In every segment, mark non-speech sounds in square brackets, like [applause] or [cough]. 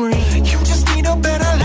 You just need a better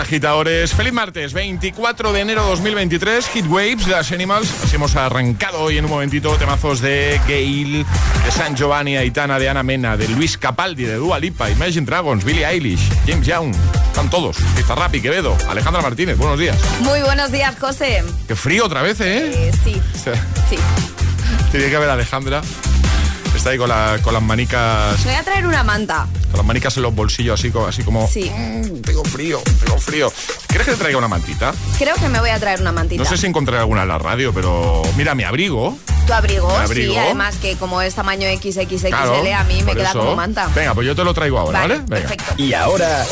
agitadores. Feliz martes, 24 de enero 2023. Hit Waves, Las Animals. Así hemos arrancado hoy en un momentito temazos de Gail, de San Giovanni, Aitana, de Ana Mena, de Luis Capaldi, de Dua Lipa, Imagine Dragons, Billie Eilish, James Young. Están todos. Pizarrapi, Quevedo, Alejandra Martínez. Buenos días. Muy buenos días, José. Qué frío otra vez, ¿eh? Eh, sí, sí. [laughs] Tiene que haber Alejandra. Está ahí con, la- con las manicas. Voy a traer una manta. Con las manicas en los bolsillos, así, así como. Sí. "Mm, tengo frío, tengo frío. ¿Quieres que te traiga una mantita? Creo que me voy a traer una mantita. No sé si encontraré alguna en la radio, pero mira, mi abrigo. Tu abrigo, ¿Mi abrigo? sí, además que como es tamaño XXXL, Claro, a mí me queda eso. como manta. Venga, pues yo te lo traigo ahora, ¿vale? Venga. perfecto. Y ahora.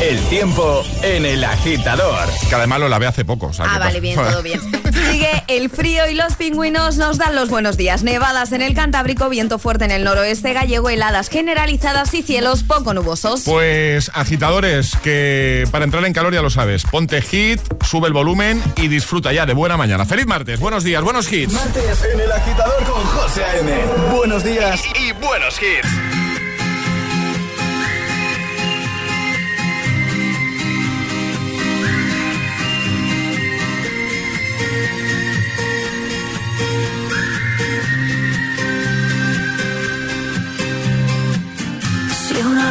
El tiempo en el agitador. Que además lo lavé hace poco. o sea, Ah, vale, bien, todo bien. [laughs] Sigue el frío y los pingüinos nos dan los buenos días. Nevadas en el Cantábrico, viento fuerte en el noroeste gallego, heladas generalizadas y cielos poco nubosos. Pues agitadores, que para entrar en calor ya lo sabes. Ponte hit, sube el volumen y disfruta ya de buena mañana. Feliz martes, buenos días, buenos hits. Martes en el agitador con José A.M. Buenos días y buenos hits.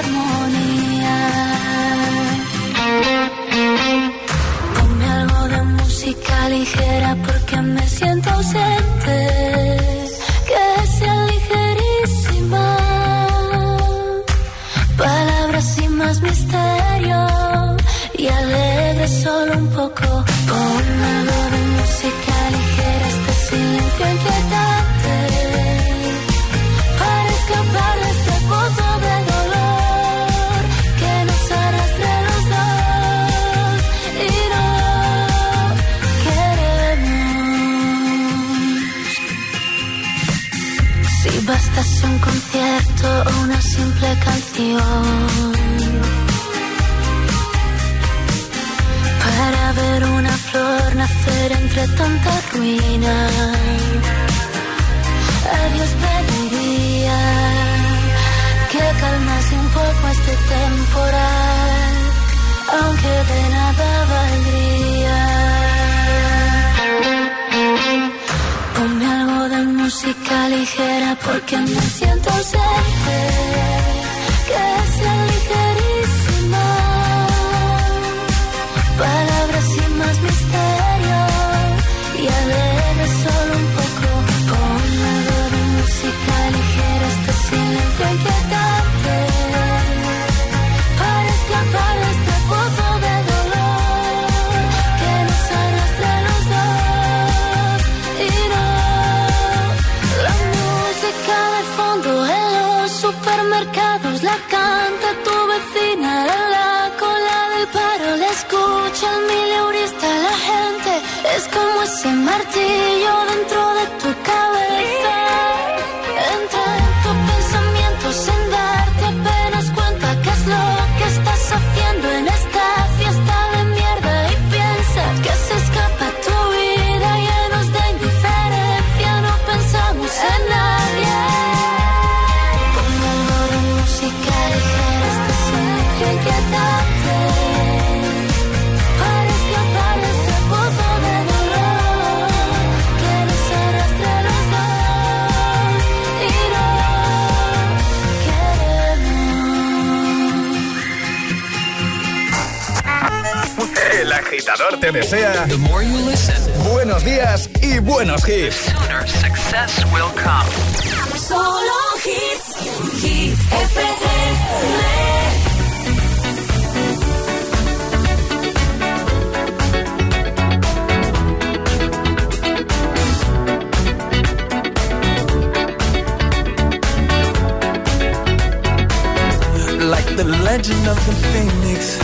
armonía. Ponme algo de música ligera porque una simple canción para ver una flor nacer entre tanta ruina. A Dios pediría que calmase un poco este temporal, aunque de nada valdría. Música ligera porque me siento ausente. Agitador te desea buenos días y buenos hits. Solo hits. Hit FM. like the legend of the phoenix.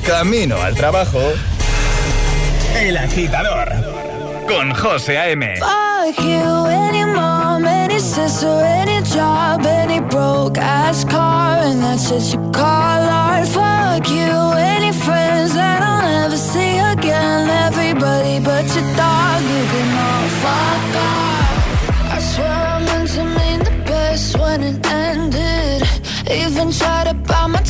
De camino al trabajo. El agitador. Con José A.M. Fuck you, any mom, any sister, any job, any broke ass car, and that's shit you call art. Fuck you, any friends that I'll never see again. Everybody but your dog, you can all fuck off. I swear I meant to mean the best when it ended. Even tried to bite my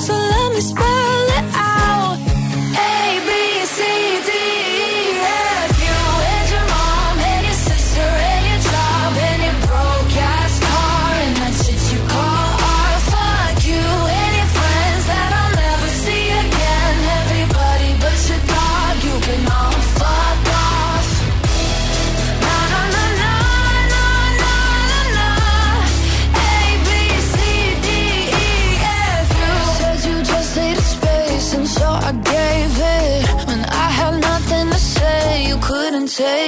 So let me spell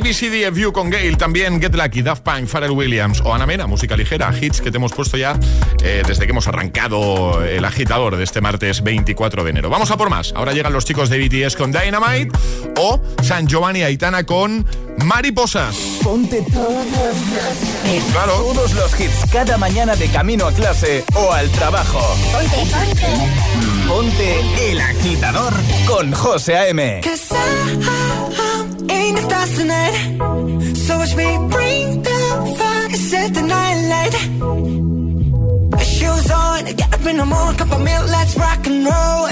ABCDFU con Gail, también Get Lucky, Daft Punk, Pharrell Williams o Ana Mena, música ligera, hits que te hemos puesto ya eh, desde que hemos arrancado el agitador de este martes 24 de enero. Vamos a por más. Ahora llegan los chicos de BTS con Dynamite o San Giovanni Aitana con Mariposas. Ponte todos Claro. Todos los hits cada mañana de camino a clase o al trabajo. Ponte, ponte. Ponte el agitador con José A.M. Stars tonight. So watch me bring the fire, set the night light. Shoes on, get up in the morning, cup of milk, let's rock and roll.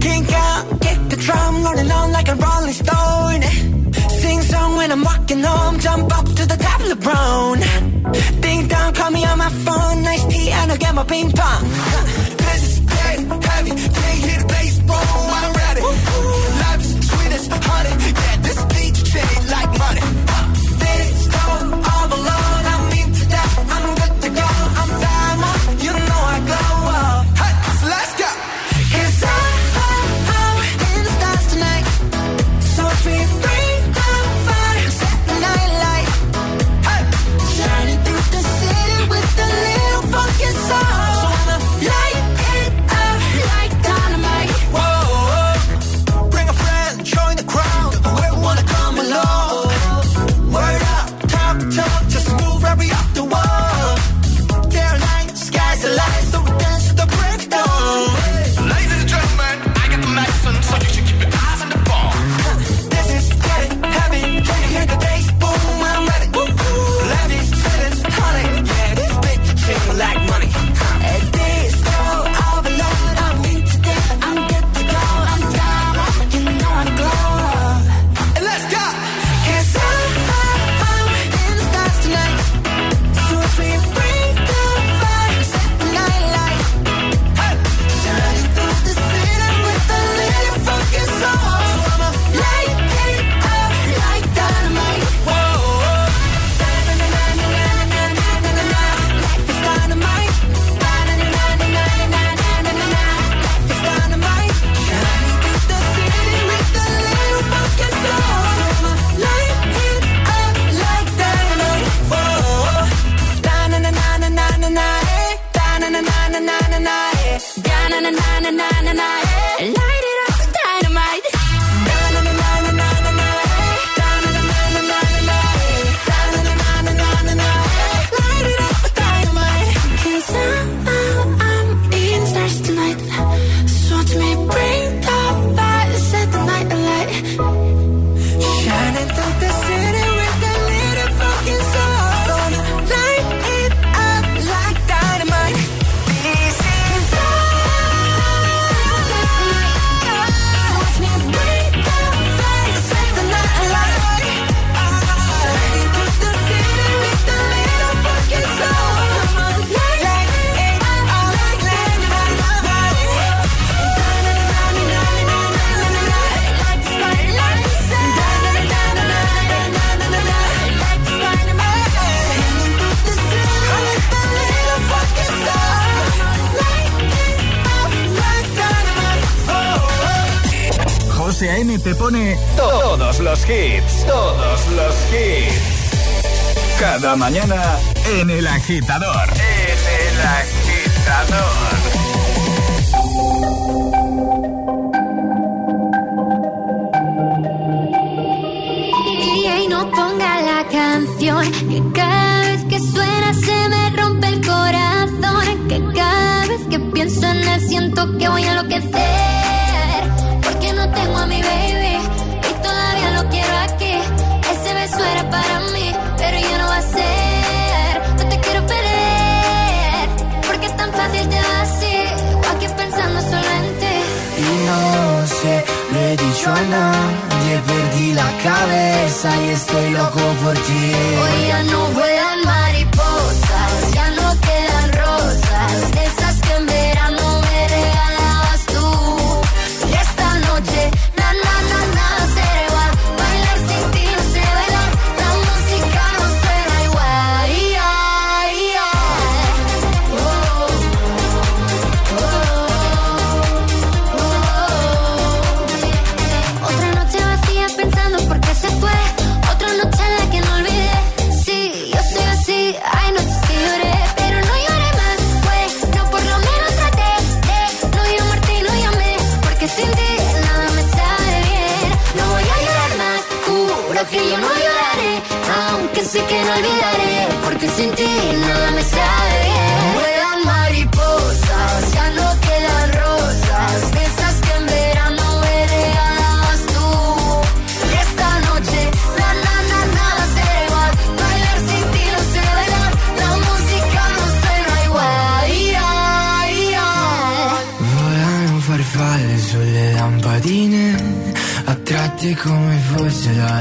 Kink out, kick the drum, rolling on like a rolling stone. Sing song when I'm walking home, jump up to the top of the brown. Ding dong, call me on my phone, nice tea, and I'll get my ping pong. This is dead heavy, can't hit the bass, boom, I'm ready. agitador. Es el agitador. Y ahí no ponga la canción que cada vez que suena se me rompe el corazón. Que cada vez que pienso en él siento que voy a enloquecer. Porque no tengo a mi baby y todavía lo quiero aquí. Ese beso era para mí, pero ya no va a ser. me dicho a perdi la cabeza y estoy loco por ti. Hoy ya no voy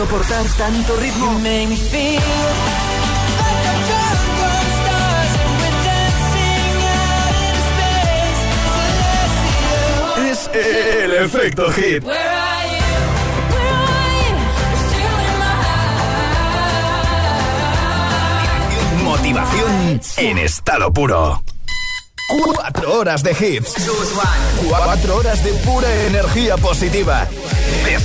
¿Serás capaz de soportar tanto ritmo? Es el efecto hit. Motivación en estado puro. Cuatro horas de hits. Cuatro horas de pura energía positiva.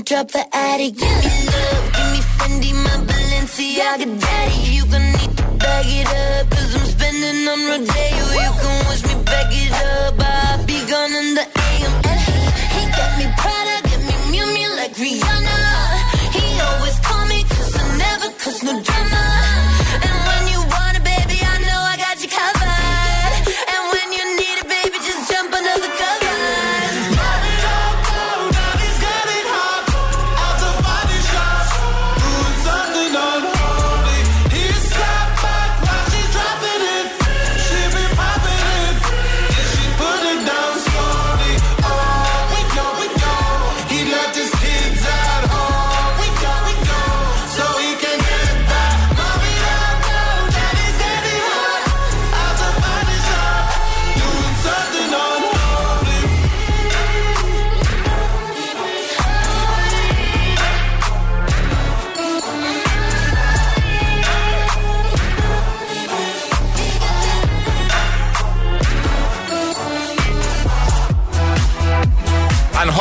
You wanna drop the attic, me love, give me Fendi, my Balenciaga, daddy. You gonna need to bag it up, cause I'm spending on Rodeo. You can wish me back it up,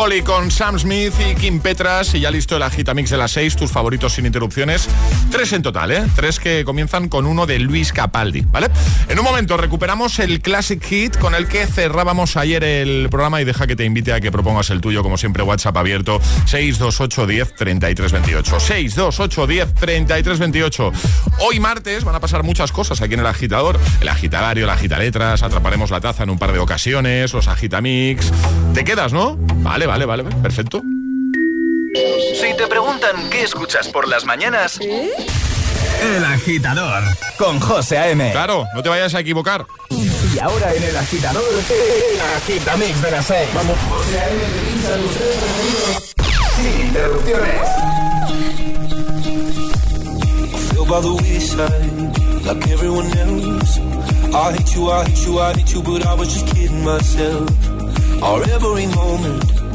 Holly con Sam Smith y Kim Petras y ya listo el agitamix de las seis, tus favoritos sin interrupciones. Tres en total, ¿eh? Tres que comienzan con uno de Luis Capaldi, ¿vale? En un momento recuperamos el Classic Hit con el que cerrábamos ayer el programa y deja que te invite a que propongas el tuyo, como siempre, WhatsApp abierto 628 10 33 28. 628 10 33 28. Hoy martes van a pasar muchas cosas aquí en el agitador. El agitadario, el agitaletras, atraparemos la taza en un par de ocasiones, los agitamix. ¿Te quedas, no? Vale, vale, vale, perfecto. Si te preguntan qué escuchas por las mañanas, El Agitador con José A.M. Claro, no te vayas a equivocar. Y ahora en el agitador, el agitamix de las seis. Vamos. José A.M. sin interrupciones. by the wayside like everyone else. I hate you, I hate you, I hate you, but I was just kidding myself. Our every moment,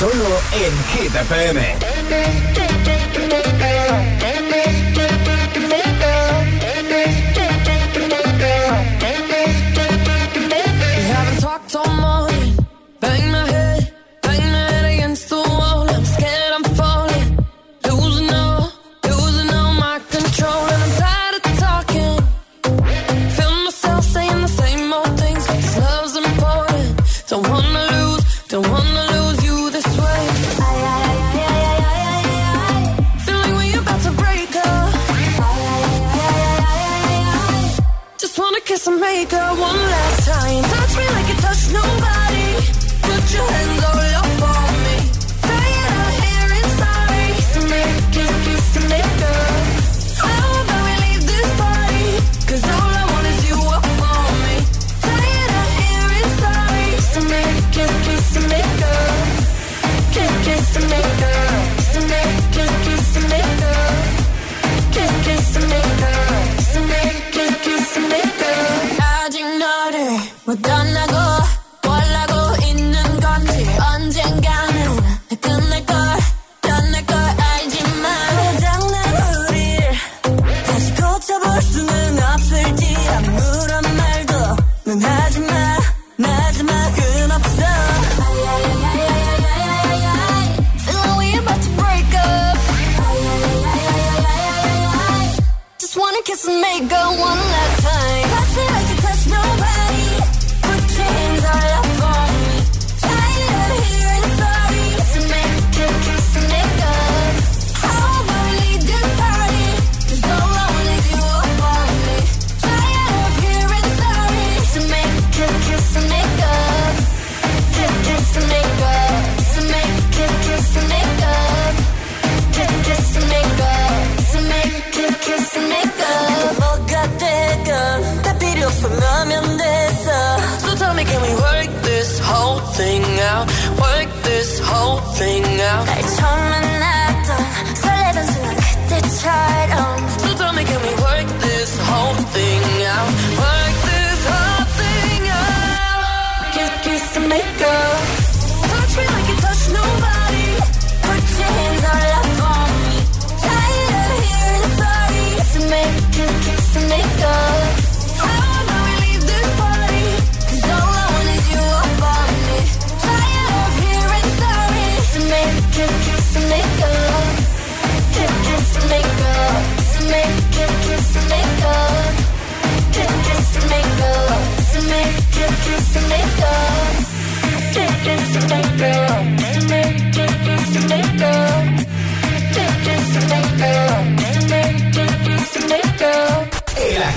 Solo en GTPM.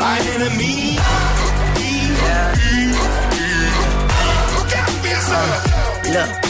my enemy. Yeah. Look out for yourself. Look.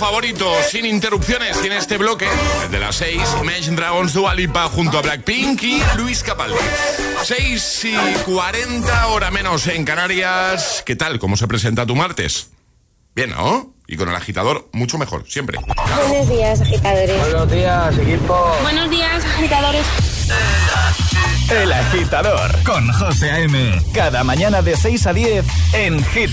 Favorito, sin interrupciones, en este bloque, el de las 6, Imagine Dragons Dualipa junto a Blackpink y Luis Capaldi. 6 y 40, hora menos en Canarias. ¿Qué tal? ¿Cómo se presenta tu martes? Bien, ¿no? Y con el agitador, mucho mejor, siempre. Buenos días, agitadores. Buenos días, equipo. Buenos días, agitadores. El agitador con José A.M. Cada mañana de 6 a 10 en Hit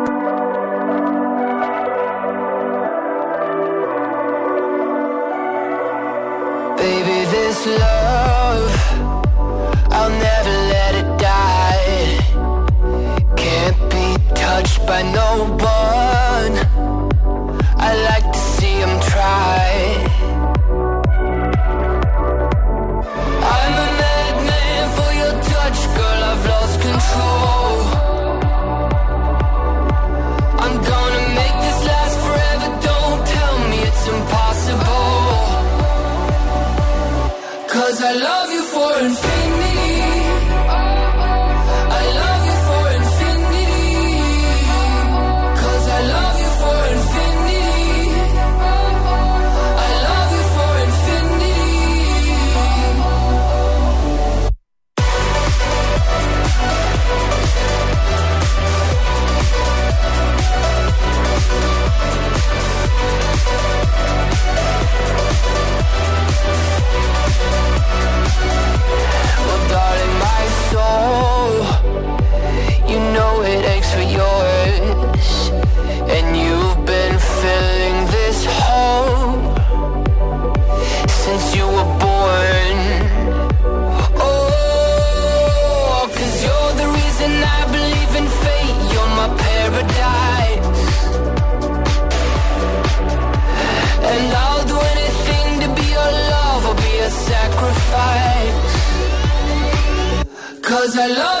the love.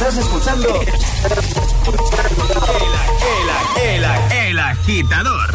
Estás escuchando [laughs] el, el, el, el agitador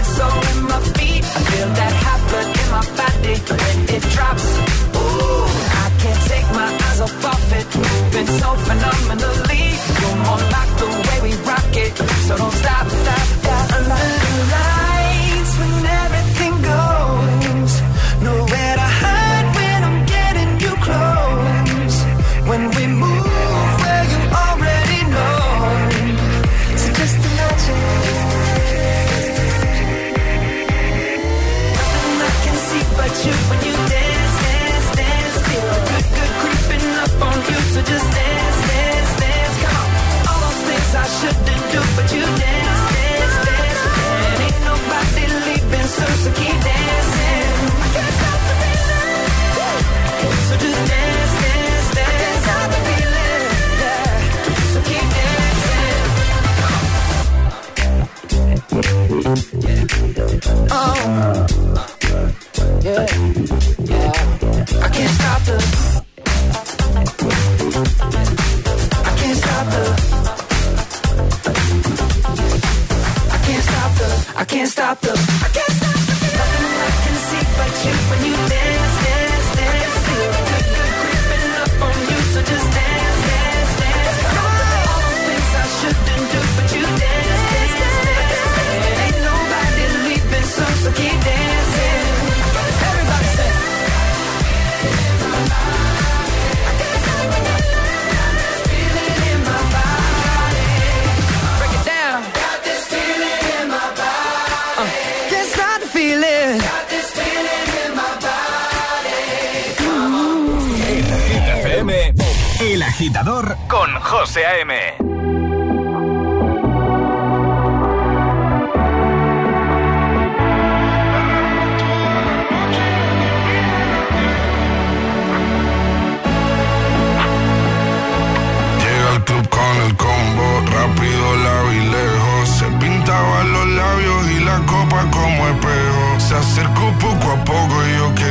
eu não está agitador con José A.M. Llega al club con el combo, rápido la vi lejos. Se pintaban los labios y la copa como espejo. Se acercó poco a poco y yo queriendo que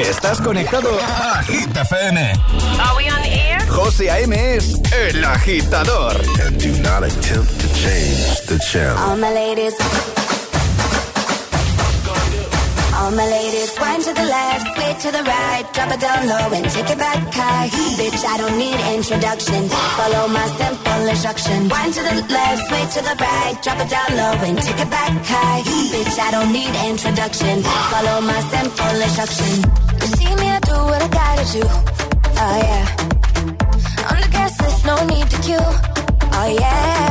Estás conectado a Hit FM. Are we on air? José A.M. es el agitador. And do not attempt to change the channel. All my ladies. All my ladies, wind to the left, sway to the right, drop it down low and take it back high. Bitch, I don't need introduction. Follow my simple instruction. Wind to the left, sway to the right, drop it down low and take it back high. Bitch, I don't need introduction. Follow my simple instruction. What I gotta do. Oh yeah. On the guest list, no need to queue. Oh yeah.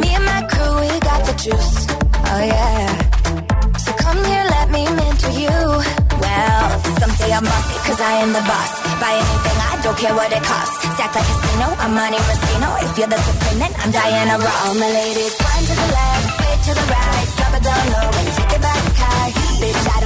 Me and my crew, we got the juice. Oh yeah. So come here, let me mentor you. Well, some say I'm bossy, cause I am the boss. Buy anything, I don't care what it costs. Stack like a casino, I'm Monte Rustino. If you're the supreme, then I'm Diana Ross. My ladies, one to the left, straight to the right. Drop it down low and take it back high. Bitch, I don't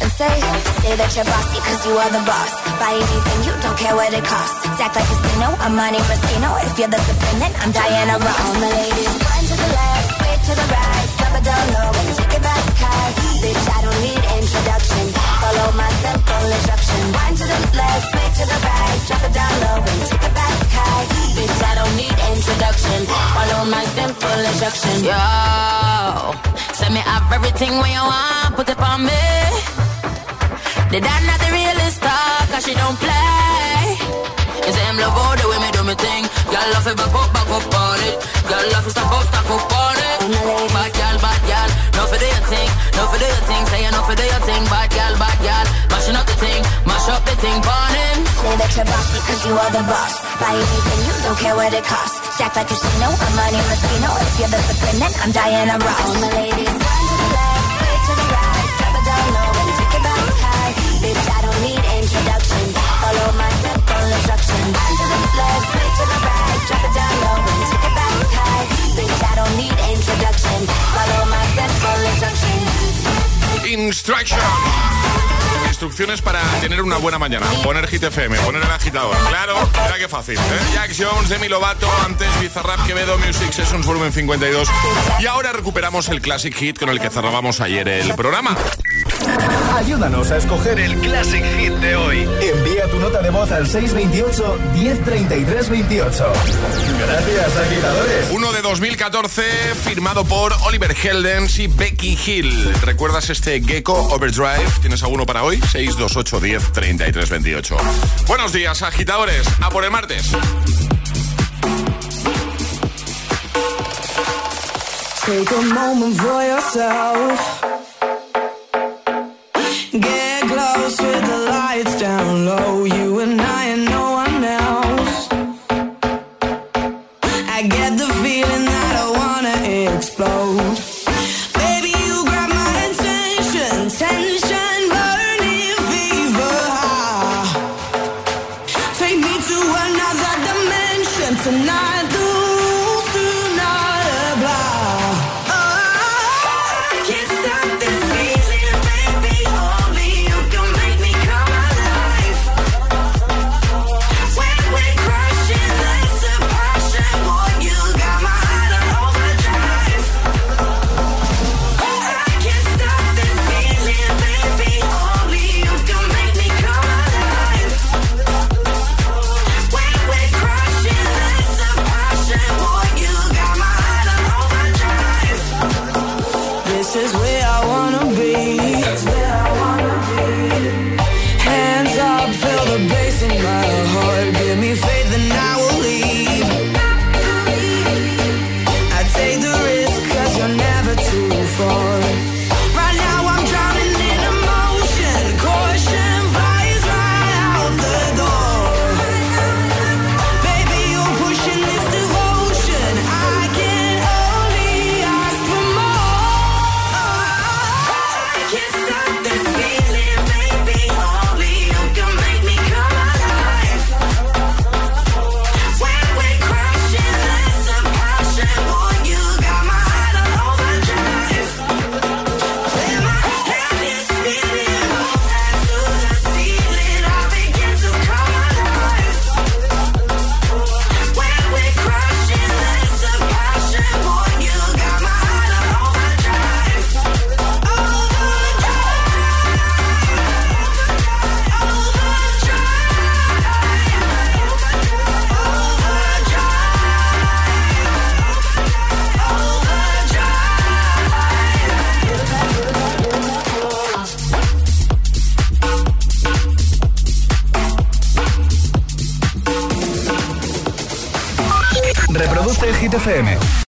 and say, say that you're bossy cause you are the boss. Buy anything, you don't care what it costs. Act like casino, I'm Monte Messino. If you're the supreme, then I'm Diana Ross. All my ladies, one to the left, way to the right. Drop it down low and take it back high. Bitch, I don't need introduction. Follow my simple instruction. One to the left, way to the right. Drop it down low and take it back high. Bitch, I don't need introduction. Follow my simple instruction. Yo, send me up everything when you want. Put it on me. The dad not the realest talk, cause she don't play. Say him love all the way me do me thing. Girl love it back up, back up on it. Girl love it stop up, stop up on it. Bad girl, bad girl, no for your thing, no for your thing. Say no for your thing, bad girl, bad girl. Mashing up the thing, mash up the thing, burning. Say that you're boss because you are the boss. Buy anything, you don't care what it costs. Stack like a casino, I'm money Moschino. If you're the supreme, then I'm Diana Ross. All my ladies, Instrucciones para tener una buena mañana. Poner Hit FM, poner el agitador. Claro, mira qué fácil. ¿eh? Jack Jones, Demi Lovato, antes Bizarrap, Quevedo, Music Sessions Volumen 52. Y ahora recuperamos el Classic Hit con el que cerrábamos ayer el programa. Ayúdanos a escoger el Classic Hit de hoy. Envía tu nota de voz al 628 1033 28. Gracias, agitadores. Uno de 2014, firmado por Oliver Heldens y Becky Hill. ¿Recuerdas este Gecko Overdrive? ¿Tienes alguno para hoy? 628 10 33 28. Buenos días, agitadores. A por el martes. Take a moment for yourself. Get close with the lights down low. You